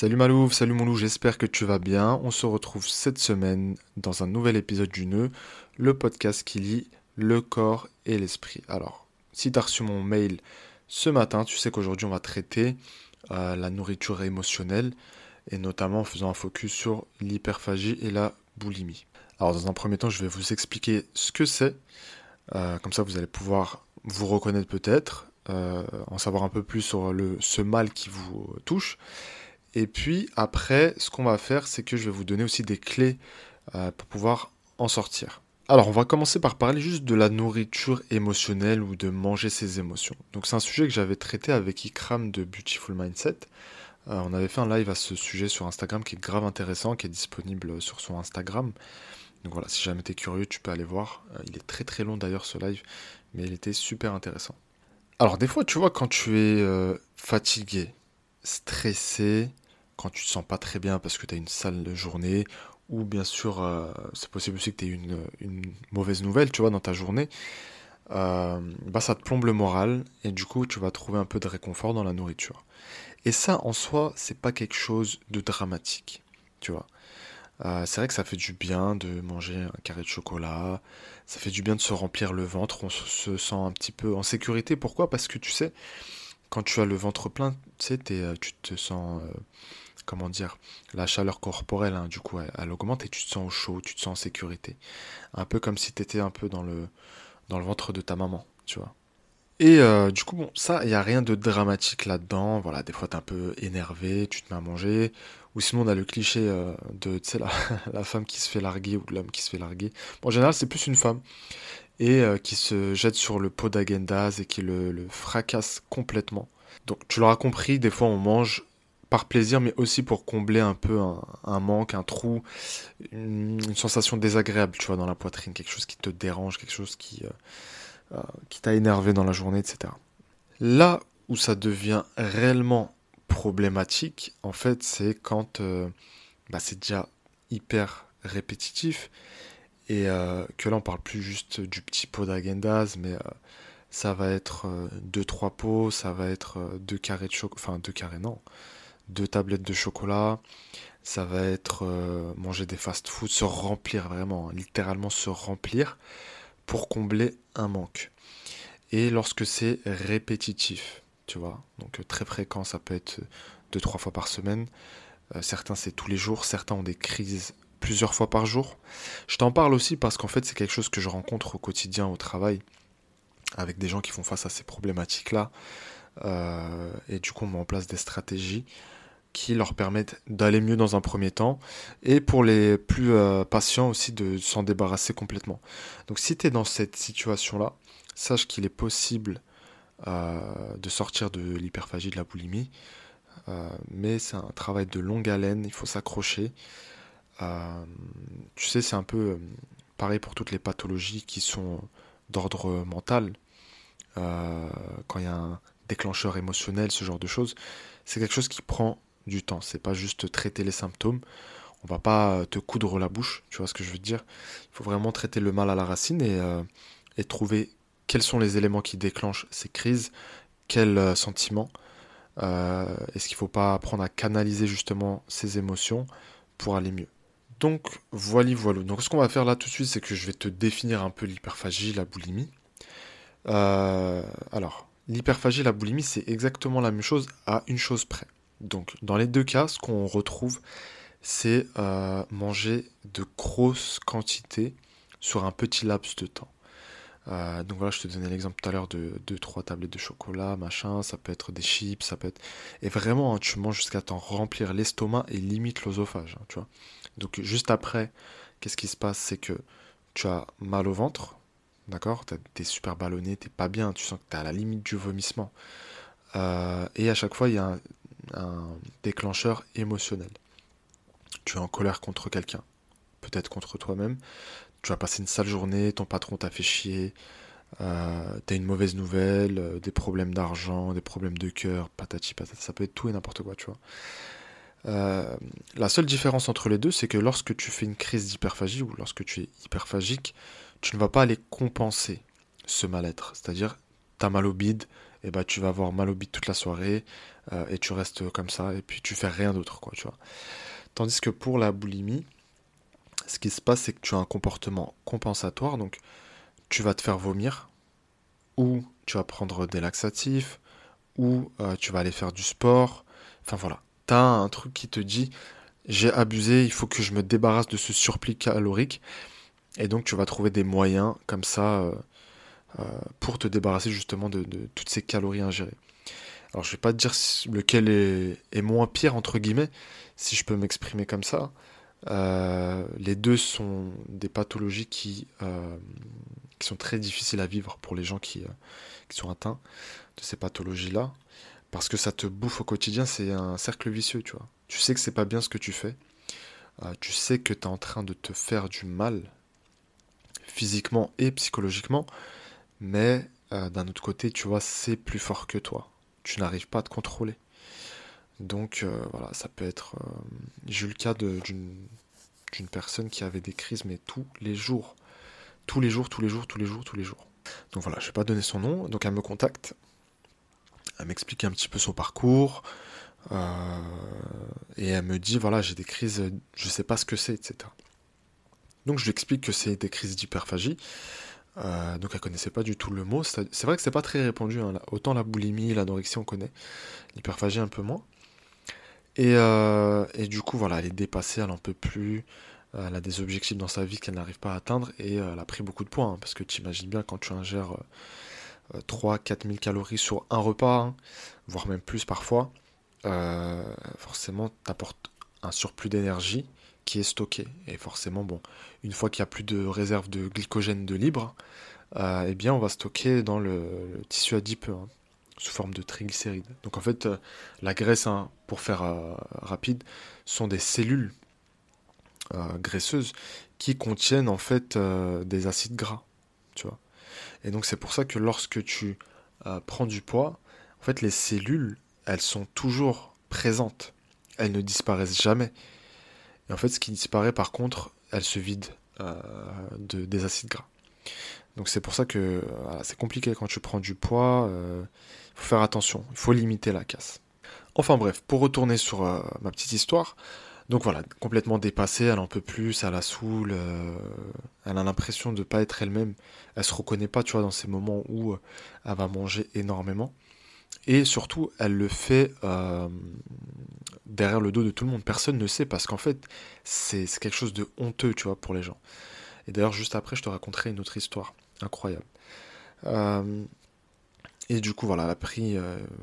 Salut Malouf, salut mon loup, j'espère que tu vas bien. On se retrouve cette semaine dans un nouvel épisode du Nœud, le podcast qui lie le corps et l'esprit. Alors, si tu as reçu mon mail ce matin, tu sais qu'aujourd'hui on va traiter euh, la nourriture émotionnelle et notamment en faisant un focus sur l'hyperphagie et la boulimie. Alors dans un premier temps, je vais vous expliquer ce que c'est. Euh, comme ça, vous allez pouvoir vous reconnaître peut-être, euh, en savoir un peu plus sur ce mal qui vous touche. Et puis après, ce qu'on va faire, c'est que je vais vous donner aussi des clés euh, pour pouvoir en sortir. Alors, on va commencer par parler juste de la nourriture émotionnelle ou de manger ses émotions. Donc, c'est un sujet que j'avais traité avec Ikram de Beautiful Mindset. on avait fait un live à ce sujet sur Instagram qui est grave intéressant, qui est disponible sur son Instagram. Donc voilà, si jamais tu es curieux, tu peux aller voir. il est très très long d'ailleurs ce live, mais il était super intéressant. Alors des fois, tu vois, quand tu es euh, fatigué, stressé, quand tu te sens pas très bien parce que tu as une sale journée, ou bien sûr, euh, c'est possible aussi que tu aies une, une, mauvaise nouvelle, tu vois, dans ta journée, euh, bah ça te plombe le moral, et du coup, tu vas trouver un peu de réconfort dans la nourriture. Et ça, en soi, c'est pas quelque chose de dramatique, tu vois. Euh, c'est vrai que ça fait du bien de manger un carré de chocolat, ça fait du bien de se remplir le ventre, on se sent un petit peu en sécurité. Pourquoi? Parce que tu sais, quand tu as le ventre plein, tu euh, tu te sens, euh, comment dire, la chaleur corporelle, hein, du coup, elle, augmente et tu te sens au chaud, tu te sens en sécurité. Un peu comme si tu étais un peu dans le, dans le ventre de ta maman, tu vois. Et du coup, bon, ça, il n'y a rien de dramatique là-dedans. Voilà, des fois, tu es un peu énervé, tu te mets à manger, ou sinon, on a le cliché euh, de, tu la, femme qui se fait larguer ou l'homme qui se fait larguer. en général, c'est plus une femme. Et euh, qui se jette sur le pot d'agendas et qui le, fracasse complètement. Donc, tu l'auras compris, des fois, on mange par plaisir, mais aussi pour combler un peu un, manque, un trou, une, sensation désagréable, tu vois, dans la poitrine, quelque chose qui te dérange, quelque chose qui, euh, qui t'a énervé dans la journée, etc. Là où ça devient réellement problématique, en fait, c'est quand euh, bah, c'est déjà hyper répétitif et euh, que là, on parle plus juste du petit pot d'agendas, mais euh, ça va être deux trois pots, ça va être deux carrés de chocolat, enfin deux carrés non, deux tablettes de chocolat, ça va être manger des fast-foods, se remplir vraiment, littéralement se remplir pour combler un manque. Et lorsque c'est répétitif, tu vois. Donc euh, très fréquent, ça peut être deux, trois fois par semaine. Euh, certains, c'est tous les jours. Certains ont des crises plusieurs fois par jour. Je t'en parle aussi parce qu'en fait, c'est quelque chose que je rencontre au quotidien au travail avec des gens qui font face à ces problématiques-là. Euh, et du coup, on met en place des stratégies qui leur permettent d'aller mieux dans un premier temps et pour les plus patients aussi de s'en débarrasser complètement. Donc si tu es dans cette situation-là, sache qu'il est possible euh, de sortir de l'hyperphagie, de la boulimie. Euh, mais c'est un travail de longue haleine, il faut s'accrocher. Euh, tu sais, c'est un peu pareil pour toutes les pathologies qui sont d'ordre mental. quand il y a un déclencheur émotionnel, ce genre de choses, c'est quelque chose qui prend du temps. C'est pas juste traiter les symptômes. On va pas te coudre la bouche, tu vois ce que je veux dire. Il faut vraiment traiter le mal à la racine et, et trouver quels sont les éléments qui déclenchent ces crises, quels euh, sentiments. Euh, est-ce qu'il ne faut pas apprendre à canaliser justement ces émotions pour aller mieux? Donc voilà, voilà. Donc ce qu'on va faire là tout de suite, c'est que je vais te définir un peu l'hyperphagie, la boulimie. Euh, alors, l'hyperphagie, la boulimie, c'est exactement la même chose à une chose près. Donc dans les deux cas, ce qu'on retrouve, c'est manger de grosses quantités sur un petit laps de temps. Euh, donc voilà, je te donnais l'exemple tout à l'heure de 2-3 tablettes de chocolat, machin, ça peut être des chips, ça peut être... Et vraiment, hein, tu manges jusqu'à t'en remplir l'estomac et limite l'osophage, hein, tu vois. Donc juste après, qu'est-ce qui se passe? C'est que tu as mal au ventre, d'accord? T'es super ballonné, t'es pas bien, tu sens que t'es à la limite du vomissement. Euh, et à chaque fois, il y a un, un déclencheur émotionnel. Tu es en colère contre quelqu'un, peut-être contre toi-même tu vas passer une sale journée, ton patron t'a fait chier, euh, t'as une mauvaise nouvelle, euh, des problèmes d'argent, des problèmes de cœur, patati patata, ça peut être tout et n'importe quoi, tu vois. Euh, la seule différence entre les deux, c'est que lorsque tu fais une crise d'hyperphagie ou lorsque tu es hyperphagique, tu ne vas pas aller compenser ce mal-être. C'est-à-dire, t'as mal au bide et bah tu vas avoir mal au bide toute la soirée et tu restes comme ça et puis tu fais rien d'autre quoi, tu. Tandis que pour la boulimie, ce qui se passe c'est que tu as un comportement compensatoire donc tu vas te faire vomir ou tu vas prendre des laxatifs ou tu vas aller faire du sport. Enfin voilà, tu as un truc qui te dit j'ai abusé, il faut que je me débarrasse de ce surplis calorique. Et donc tu vas trouver des moyens comme ça euh, euh, pour te débarrasser justement de, toutes ces calories ingérées. Alors je vais pas te dire lequel est, moins pire entre guillemets, si je peux m'exprimer comme ça. Euh, les deux sont des pathologies qui, qui sont très difficiles à vivre pour les gens qui, qui sont atteints de ces pathologies-là. Parce que ça te bouffe au quotidien, c'est un cercle vicieux, tu vois. Tu sais que c'est pas bien ce que tu fais. Euh, tu sais que tu es en train de te faire du mal, physiquement et psychologiquement. Mais euh, d'un autre côté, tu vois, c'est plus fort que toi. Tu n'arrives pas à te contrôler. Donc euh, voilà, ça peut être. J'ai eu le cas d'une personne qui avait des crises, mais tous les jours. Tous les jours, tous les jours, tous les jours, tous les jours. Donc voilà, je vais pas donner son nom. Donc elle me contacte. Elle m'explique un petit peu son parcours. Euh, et elle me dit voilà, j'ai des crises, je sais pas ce que c'est, etc. Donc je lui explique que c'est des crises d'hyperphagie. Euh, donc elle connaissait pas du tout le mot. C'est vrai que c'est pas très répandu. Hein. Autant la boulimie, l'anorexie, on connaît. L'hyperphagie un peu moins. Et, euh, et, du coup, voilà, elle est dépassée, elle en peut plus. Elle a des objectifs dans sa vie qu'elle n'arrive pas à atteindre et elle a pris beaucoup de poids. Hein, parce que tu imagines bien quand tu ingères 3-4 000 calories sur un repas, hein, voire même plus parfois, euh, forcément, tu apportes un surplus d'énergie qui est stocké. Et forcément, bon, une fois qu'il n'y a plus de réserve de glycogène de libre, euh, eh bien, on va stocker dans le, tissu adipeux, hein, sous forme de triglycérides. Donc en fait, euh, la graisse, hein, pour faire rapide, sont des cellules graisseuses qui contiennent en fait des acides gras. Et donc c'est pour ça que lorsque tu prends du poids, en fait, les cellules elles sont toujours présentes. Elles ne disparaissent jamais. Et en fait, ce qui disparaît, par contre, elles se vident euh, de, des acides gras. Donc c'est pour ça que c'est compliqué quand tu prends du poids. Euh, faut faire attention. Il faut limiter la casse. Enfin bref, pour retourner sur euh, ma petite histoire. Donc voilà, complètement dépassée, elle en peut plus, ça la saoule, elle a l'impression de ne pas être elle-même, elle se reconnaît pas, tu vois, dans ces moments où elle va manger énormément. Et surtout, elle le fait euh, derrière le dos de tout le monde. Personne ne sait parce qu'en fait, c'est quelque chose de honteux, tu vois, pour les gens. Et d'ailleurs, juste après, je te raconterai une autre histoire incroyable. Euh, et du coup, voilà, elle a pris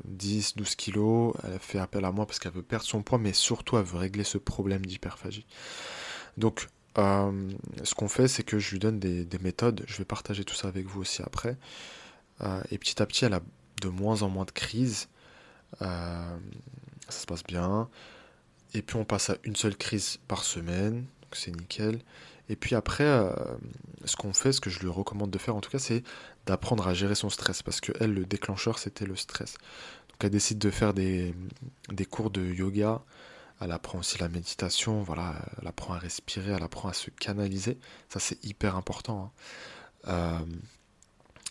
10, euh, 12 kilos. Elle a fait appel à moi parce qu'elle veut perdre son poids, mais surtout, elle veut régler ce problème d'hyperphagie. Donc, ce qu'on fait, c'est que je lui donne des, des, méthodes. Je vais partager tout ça avec vous aussi après. et petit à petit, elle a de moins en moins de crises. Euh, ça se passe bien. Et puis on passe à une seule crise par semaine, donc c'est nickel. Et puis après, euh, ce qu'on fait, ce que je lui recommande de faire en tout cas, c'est d'apprendre à gérer son stress. Parce que elle, le déclencheur, c'était le stress. Donc elle décide de faire des, des, cours de yoga. Elle apprend aussi la méditation, voilà, elle apprend à respirer, elle apprend à se canaliser. Ça, c'est hyper important. Hein. Euh,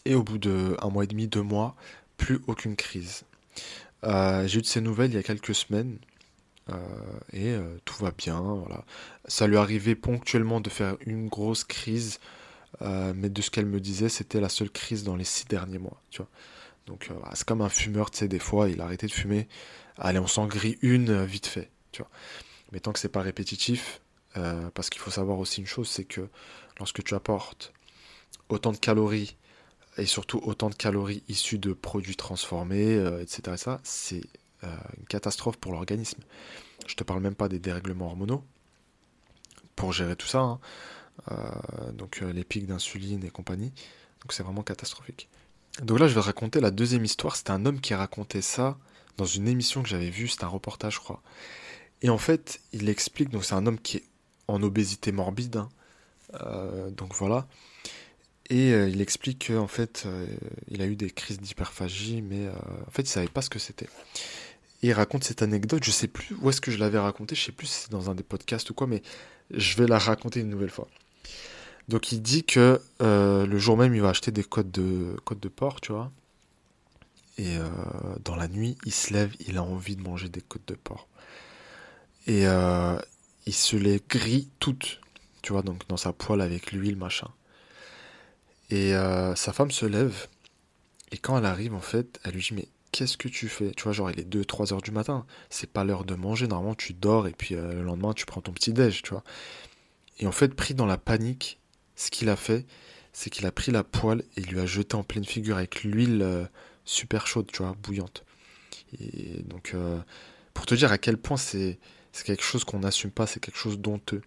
et au bout de un mois et demi, deux mois, plus aucune crise. Euh, j'ai eu de ces nouvelles il y a quelques semaines et euh, tout va bien. Voilà. Ça lui arrivait ponctuellement de faire une grosse crise, mais de ce qu'elle me disait, c'était la seule crise dans les six derniers mois. Tu vois. Donc c'est comme un fumeur, tu sais, des fois il a arrêté de fumer. Allez, on s'en grille une vite fait. Tu vois. Mais tant que c'est pas répétitif, parce qu'il faut savoir aussi une chose, c'est que lorsque tu apportes autant de calories et surtout autant de calories issues de produits transformés, euh, etc. ça, c'est euh, catastrophe pour l'organisme. Je te parle même pas des dérèglements hormonaux pour gérer tout ça, hein. euh, donc les pics d'insuline et compagnie. Donc c'est vraiment catastrophique. Donc là, je vais te raconter la deuxième histoire. C'était un homme qui racontait ça dans une émission que j'avais vue. C'était un reportage, je crois. Et en fait, il explique. Donc c'est un homme qui est en obésité morbide. Hein. donc voilà. Et euh, il explique qu'en fait, euh, il a eu des crises d'hyperphagie, mais euh, en fait, il savait pas ce que c'était. Il raconte cette anecdote, je sais plus où est-ce que je l'avais raconté, je sais plus si c'est dans un des podcasts ou quoi, mais je vais la raconter une nouvelle fois. Donc il dit que le jour même, il va acheter des côtes de, de porc, tu vois. Et euh, dans la nuit, il se lève, il a envie de manger des côtes de porc. Et euh, il se les grille toutes, tu vois, donc dans sa poêle avec l'huile, machin. Et euh, sa femme se lève, et quand elle arrive, en fait, elle lui dit, mais qu'est-ce que tu fais? Tu vois, genre, il est 2-3 heures du matin, c'est pas l'heure de manger, normalement tu dors, et puis le lendemain tu prends ton petit déj, tu vois. Et en fait, pris dans la panique, ce qu'il a fait, c'est qu'il a pris la poêle et il lui a jeté en pleine figure avec l'huile super chaude, tu vois, bouillante. Et donc, euh, pour te dire à quel point c'est quelque chose qu'on n'assume pas, c'est quelque chose d'honteux.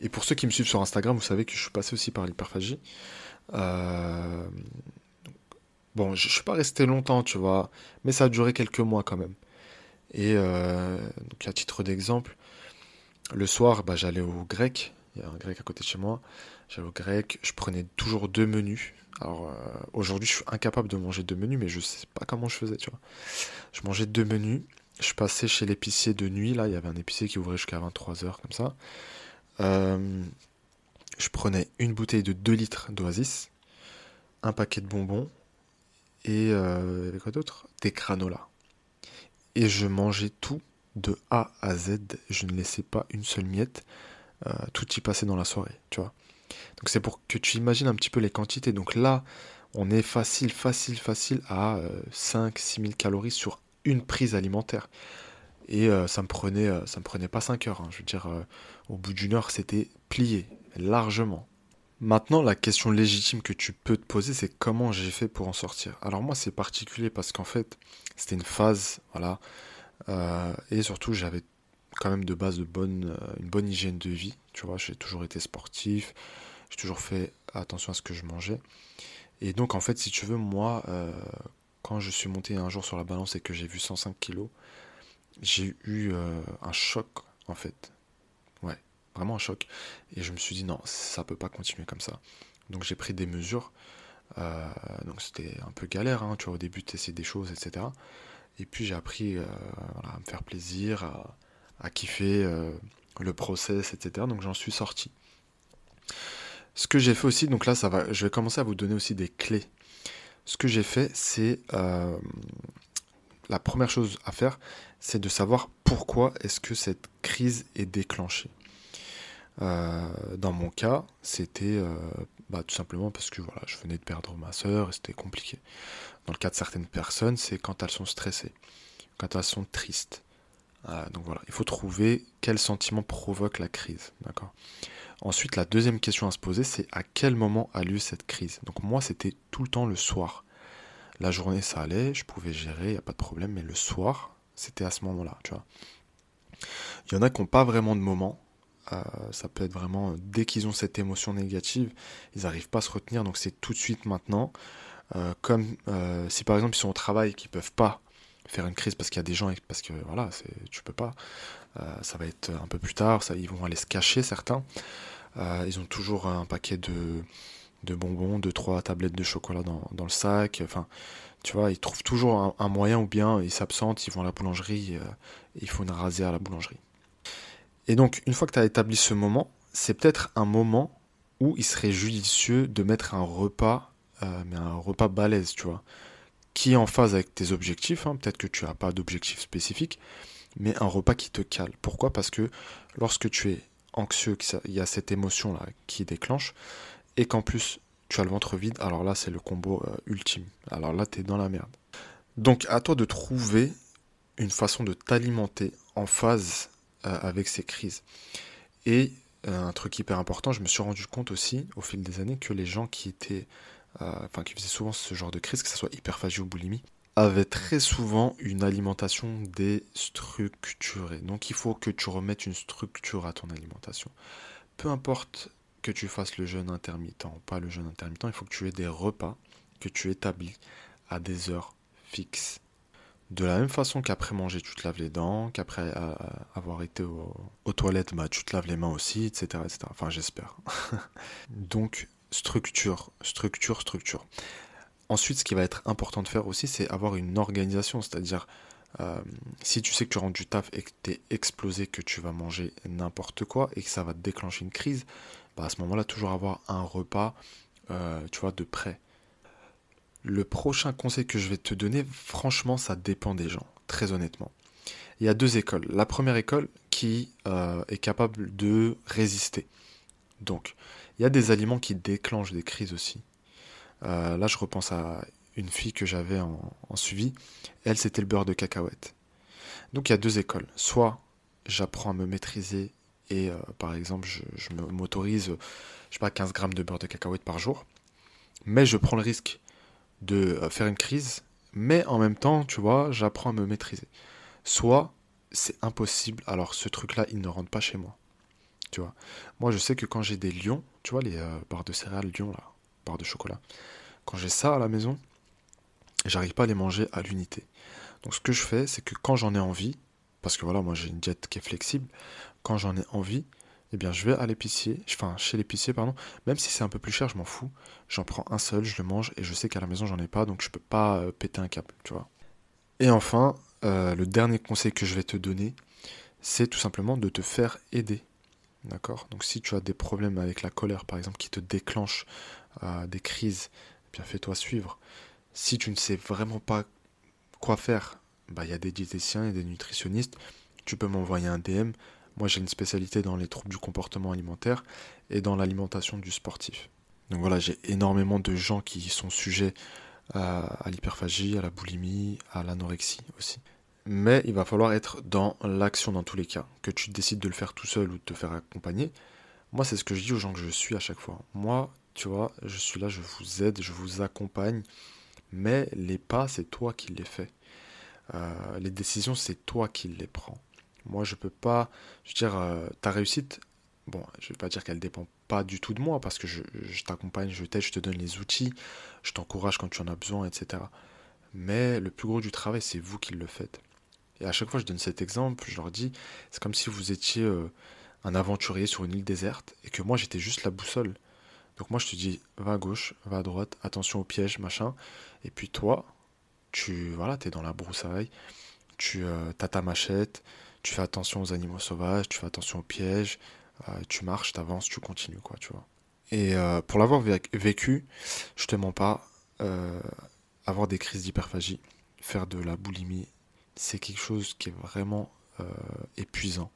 Et pour ceux qui me suivent sur Instagram, vous savez que je suis passé aussi par l'hyperphagie. Euh, bon, je, ne suis pas resté longtemps, tu vois, mais ça a duré quelques mois quand même. Et euh, donc, à titre d'exemple, le soir, bah, j'allais au grec. Il y a un grec à côté de chez moi. J'allais au grec. Je prenais toujours deux menus. Alors euh, aujourd'hui, je suis incapable de manger deux menus, mais je sais pas comment je faisais, tu vois. Je mangeais deux menus. Je passais chez l'épicier de nuit, là, il y avait un épicier qui ouvrait jusqu'à 23h, comme ça. Euh, je prenais une bouteille de 2 litres d'Oasis, un paquet de bonbons, et euh, quoi d'autre? Des granolas. Et je mangeais tout de A à Z. Je ne laissais pas une seule miette. Euh, tout y passait dans la soirée, tu vois. Donc c'est pour que tu imagines un petit peu les quantités. Donc là, on est facile, facile, facile à 5-6 euh, 000 calories sur une prise alimentaire. Et euh, ça me prenait, ça me prenait pas 5 heures. Hein. Je veux dire, au bout d'une heure, c'était plié, largement. Maintenant, la question légitime que tu peux te poser, c'est comment j'ai fait pour en sortir. Alors moi, c'est particulier parce qu'en fait, c'était une phase, voilà. et surtout, j'avais quand même de base de bonne, euh, une bonne hygiène de vie. Tu vois, j'ai toujours été sportif, j'ai toujours fait attention à ce que je mangeais. Et donc, en fait, si tu veux, moi, euh, quand je suis monté un jour sur la balance et que j'ai vu 105 kilos, j'ai eu euh, un choc, en fait. Vraiment un choc. Et je me suis dit, non, ça peut pas continuer comme ça. Donc, j'ai pris des mesures. donc, c'était un peu galère, hein, tu vois, au début, tu essaies des choses, etc. Et puis, j'ai appris à me faire plaisir, à kiffer euh, le process, etc. Donc j'en suis sorti. Ce que j'ai fait aussi, donc là ça va, je vais commencer à vous donner aussi des clés. Ce que j'ai fait, c'est euh, la première chose à faire, c'est de savoir pourquoi est-ce que cette crise est déclenchée. Euh, dans mon cas, c'était bah, tout simplement parce que voilà, je venais de perdre ma soeur et c'était compliqué. Dans le cas de certaines personnes, c'est quand elles sont stressées, quand elles sont tristes, euh, donc voilà, il faut trouver quel sentiment provoque la crise. D'accord? Ensuite, la deuxième question à se poser, c'est à quel moment a lieu cette crise? Donc moi, c'était tout le temps le soir. La journée, ça allait, je pouvais gérer, il n'y a pas de problème, mais le soir, c'était à ce moment-là, tu vois? Il y en a qui n'ont pas vraiment de moment. Euh, ça peut être vraiment, euh, dès qu'ils ont cette émotion négative, ils n'arrivent pas à se retenir, donc c'est tout de suite maintenant. comme si par exemple ils sont au travail et qu'ils ne peuvent pas faire une crise parce qu'il y a des gens, parce que voilà, tu peux pas. Euh, ça va être un peu plus tard, ils vont aller se cacher certains. Euh, ils ont toujours un paquet de, bonbons, de trois tablettes de chocolat dans, le sac. Enfin, tu vois, ils trouvent toujours un, moyen ou bien ils s'absentent, ils vont à la boulangerie, euh, il faut une rasée à la boulangerie. Et donc, une fois que tu as établi ce moment, c'est peut-être un moment où il serait judicieux de mettre un repas, mais un repas balèze, tu vois qui est en phase avec tes objectifs. Hein. Peut-être que tu n'as pas d'objectif spécifique, mais un repas qui te cale. Pourquoi? Parce que lorsque tu es anxieux, il y a cette émotion-là qui déclenche, et qu'en plus tu as le ventre vide, alors là c'est le combo euh, ultime. Alors là tu es dans la merde. Donc à toi de trouver une façon de t'alimenter en phase euh, avec ces crises. Et euh, un truc hyper important, je me suis rendu compte aussi au fil des années que les gens qui étaient euh, enfin qui faisait souvent ce genre de crise, que ce soit hyperphagie ou boulimie, avait très souvent une alimentation déstructurée. Donc il faut que tu remettes une structure à ton alimentation. Peu importe que tu fasses le jeûne intermittent ou pas le jeûne intermittent, il faut que tu aies des repas que tu établis à des heures fixes. De la même façon qu'après manger, tu te laves les dents, qu'après euh, avoir été aux toilettes, bah, tu te laves les mains aussi, etc. etc. Enfin, j'espère. Donc, structure, structure, structure. Ensuite, ce qui va être important de faire aussi, c'est avoir une organisation, c'est-à-dire euh, si tu sais que tu rentres du taf et que tu es explosé, que tu vas manger n'importe quoi et que ça va te déclencher une crise, bah à ce moment-là, toujours avoir un repas, euh, tu vois, de près. Le prochain conseil que je vais te donner, franchement, ça dépend des gens, très honnêtement. Il y a deux écoles. La première école qui euh, est capable de résister. Donc, il y a des aliments qui déclenchent des crises aussi. Euh, là, je repense à une fille que j'avais en, suivi. Elle, c'était le beurre de cacahuète. Donc, il y a deux écoles. Soit j'apprends à me maîtriser et, euh, par exemple, je, je m'autorise, je sais pas, 15 grammes de beurre de cacahuète par jour. Mais je prends le risque de faire une crise. Mais en même temps, tu vois, j'apprends à me maîtriser. Soit c'est impossible, alors ce truc-là, il ne rentre pas chez moi. Tu vois. Moi, je sais que quand j'ai des lions, tu vois, les euh, barres de céréales lions, là, barres de chocolat, quand j'ai ça à la maison, j'arrive pas à les manger à l'unité. Donc, ce que je fais, c'est que quand j'en ai envie, parce que voilà, moi j'ai une diète qui est flexible, quand j'en ai envie, eh bien, je vais à l'épicier, enfin, chez l'épicier, pardon, même si c'est un peu plus cher, je m'en fous. J'en prends un seul, je le mange, et je sais qu'à la maison, j'en ai pas, donc je peux pas euh, péter un câble, tu vois. Et enfin, euh, le dernier conseil que je vais te donner, c'est tout simplement de te faire aider. D'accord? Donc si tu as des problèmes avec la colère, par exemple, qui te déclenche euh, des crises, eh bien fais-toi suivre. Si tu ne sais vraiment pas quoi faire, bah, il y a des diététiciens et des nutritionnistes. Tu peux m'envoyer un DM. Moi, j'ai une spécialité dans les troubles du comportement alimentaire et dans l'alimentation du sportif. Donc voilà, j'ai énormément de gens qui sont sujets à, l'hyperphagie, à la boulimie, à l'anorexie aussi. Mais il va falloir être dans l'action dans tous les cas. Que tu décides de le faire tout seul ou de te faire accompagner. Moi, c'est ce que je dis aux gens que je suis à chaque fois. Moi, tu vois, je suis là, je vous aide, je vous accompagne. Mais les pas, c'est toi qui les fais. Euh, les décisions, c'est toi qui les prends. Moi, je peux pas. Je veux dire, euh, ta réussite, bon, je vais pas dire qu'elle dépend pas du tout de moi, parce que je, t'accompagne, je t'aide, je te donne les outils, je t'encourage quand tu en as besoin, etc. Mais le plus gros du travail, c'est vous qui le faites. Et à chaque fois, je donne cet exemple, je leur dis, c'est comme si vous étiez euh, un aventurier sur une île déserte, et que moi, j'étais juste la boussole. Donc moi, je te dis, va à gauche, va à droite, attention aux pièges, machin. Et puis toi, tu voilà, es dans la broussaille, tu euh, as ta machette, tu fais attention aux animaux sauvages, tu fais attention aux pièges, euh, tu marches, tu avances, tu continues, quoi, tu vois. Et euh, pour l'avoir vécu, je te mens pas, euh, avoir des crises d'hyperphagie, faire de la boulimie, c'est quelque chose qui est vraiment épuisant.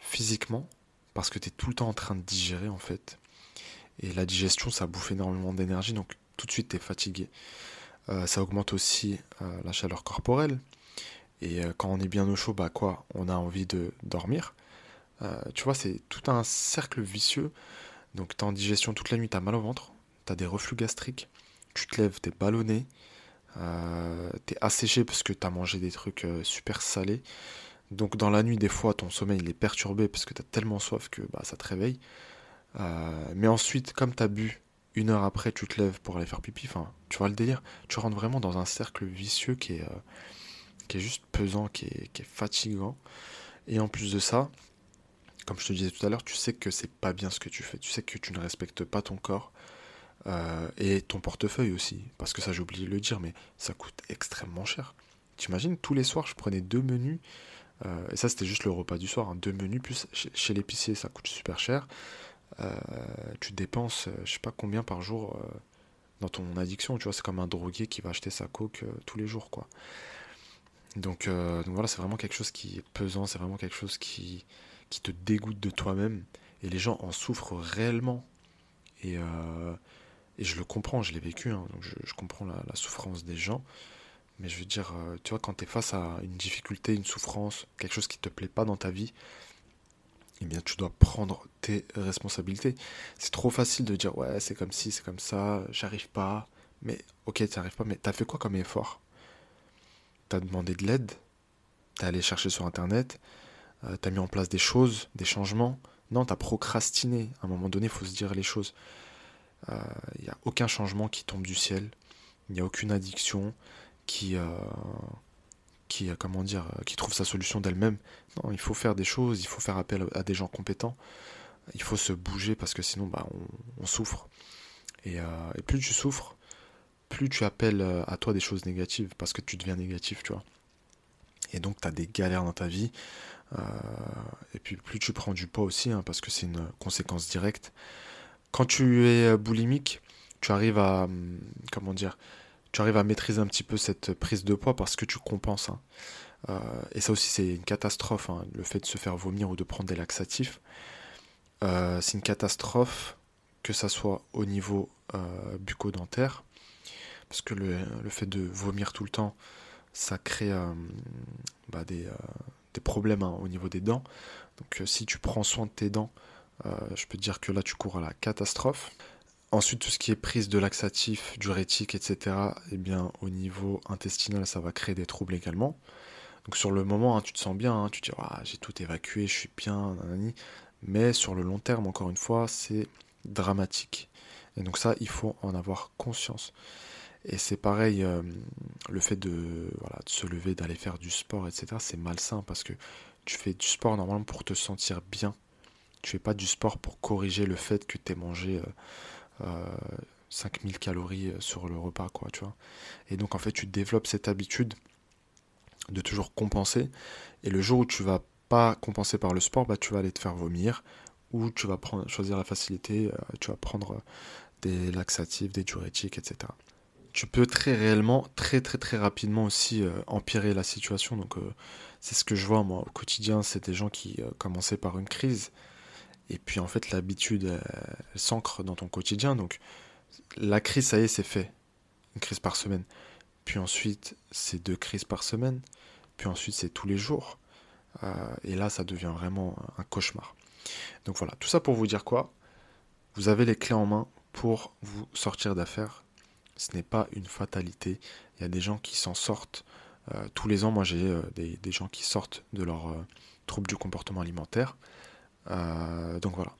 Physiquement, parce que tu es tout le temps en train de digérer, en fait. Et la digestion, ça bouffe énormément d'énergie, donc tout de suite, tu es fatigué. ça augmente aussi la chaleur corporelle. Et quand on est bien au chaud, bah quoi, on a envie de dormir. Euh, tu vois, c'est tout un cercle vicieux. Donc, tu en digestion toute la nuit, tu as mal au ventre, tu as des reflux gastriques, tu te lèves, tu es ballonné, euh, tu es asséché parce que tu as mangé des trucs euh, super salés. Donc, dans la nuit, des fois, ton sommeil il est perturbé parce que tu as tellement soif que bah, ça te réveille. mais ensuite, comme tu as bu, une heure après, tu te lèves pour aller faire pipi. Enfin, tu vois le délire. Tu rentres vraiment dans un cercle vicieux qui est, qui est juste pesant, qui est, fatigant. Et en plus de ça, comme je te disais tout à l'heure, tu sais que c'est pas bien ce que tu fais. Tu sais que tu ne respectes pas ton corps euh, et ton portefeuille aussi. Parce que ça, j'ai oublié de le dire, mais ça coûte extrêmement cher. T'imagines, tous les soirs, je prenais deux menus. Euh, et ça, c'était juste le repas du soir. Hein, deux menus, plus chez, l'épicier, ça coûte super cher. Euh, tu dépenses, je sais pas combien par jour dans ton addiction. Tu vois, c'est comme un drogué qui va acheter sa coke tous les jours, quoi. Donc, donc voilà, c'est vraiment quelque chose qui est pesant. C'est vraiment quelque chose qui qui te dégoûte de toi-même. Et les gens en souffrent réellement. Et, euh, et je le comprends, je l'ai vécu, hein, donc je, comprends la, souffrance des gens. Mais je veux dire, euh, tu vois, quand tu es face à une difficulté, une souffrance, quelque chose qui te plaît pas dans ta vie, eh bien, tu dois prendre tes responsabilités. C'est trop facile de dire, ouais, c'est comme si, c'est comme ça, j'arrive pas. Mais, ok, tu arrives pas, mais t'as fait quoi comme effort? T'as demandé de l'aide T'es allé chercher sur Internet euh, t'as mis en place des choses, des changements. Non, t'as procrastiné. À un moment donné, il faut se dire les choses. Il euh, n'y a aucun changement qui tombe du ciel. Il n'y a aucune addiction qui, euh, qui, comment dire, qui trouve sa solution d'elle-même. Non, il faut faire des choses, il faut faire appel à des gens compétents. Il faut se bouger parce que sinon, bah, on, souffre. Et, plus tu souffres, plus tu appelles à toi des choses négatives parce que tu deviens négatif, tu vois. Et donc, tu as des galères dans ta vie. Euh, et puis plus tu prends du poids aussi, hein, parce que c'est une conséquence directe. Quand tu es boulimique, tu arrives à, hum, comment dire, tu arrives à maîtriser un petit peu cette prise de poids parce que tu compenses. Hein. Euh, et ça aussi, c'est une catastrophe, hein, le fait de se faire vomir ou de prendre des laxatifs. Euh, c'est une catastrophe que ça soit au niveau euh, bucco-dentaire, parce que le, fait de vomir tout le temps, ça crée bah, des, problèmes hein, au niveau des dents. Donc si tu prends soin de tes dents, je peux te dire que là tu cours à la catastrophe. Ensuite, tout ce qui est prise de laxatifs, diurétiques, etc., eh bien, au niveau intestinal, ça va créer des troubles également. Donc sur le moment, hein, tu te sens bien, hein, tu te dis ah, j'ai tout évacué, je suis bien, mais sur le long terme, encore une fois, c'est dramatique. Et donc ça, il faut en avoir conscience. Et c'est pareil, euh, le fait de, se lever, d'aller faire du sport, etc., c'est malsain parce que tu fais du sport normalement pour te sentir bien. Tu fais pas du sport pour corriger le fait que tu aies mangé euh, 5000 euh, calories euh, sur le repas, quoi, tu vois. Et donc en fait, tu développes cette habitude de toujours compenser. Et le jour où tu vas pas compenser par le sport, bah, tu vas aller te faire vomir ou tu vas choisir la facilité, tu vas prendre des laxatifs, des diurétiques, etc. Tu peux très réellement, très très très rapidement aussi euh, empirer la situation. Donc c'est ce que je vois moi au quotidien, c'est des gens qui commençaient par une crise et puis en fait l'habitude s'ancre dans ton quotidien. Donc la crise, ça y est, c'est fait. Une crise par semaine. Puis ensuite, c'est deux crises par semaine. Puis ensuite, c'est tous les jours. Euh, et là, ça devient vraiment un cauchemar. Donc voilà, tout ça pour vous dire quoi? Vous avez les clés en main pour vous sortir d'affaires. Ce n'est pas une fatalité. Il y a des gens qui s'en sortent. Euh, tous les ans, moi, j'ai euh, des, gens qui sortent de leur trouble du comportement alimentaire. donc voilà.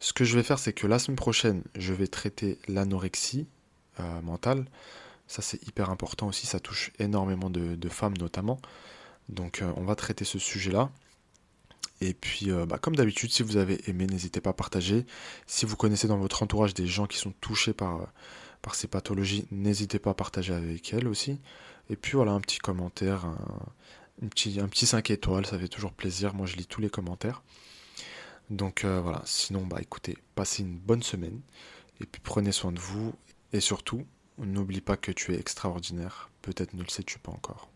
Ce que je vais faire, c'est que la semaine prochaine, je vais traiter l'anorexie mentale. Ça, c'est hyper important aussi. Ça touche énormément de, femmes, notamment. Donc, euh, on va traiter ce sujet-là. Et puis, euh, bah, comme d'habitude, si vous avez aimé, n'hésitez pas à partager. Si vous connaissez dans votre entourage des gens qui sont touchés par, euh, par ces pathologies, n'hésitez pas à partager avec elles aussi. Et puis voilà, un petit commentaire, un, petit, un petit 5 étoiles, ça fait toujours plaisir. Moi, je lis tous les commentaires. Donc voilà, sinon, bah écoutez, passez une bonne semaine. Et puis prenez soin de vous. Et surtout, N'oublie pas que tu es extraordinaire, peut-être ne le sais-tu pas encore.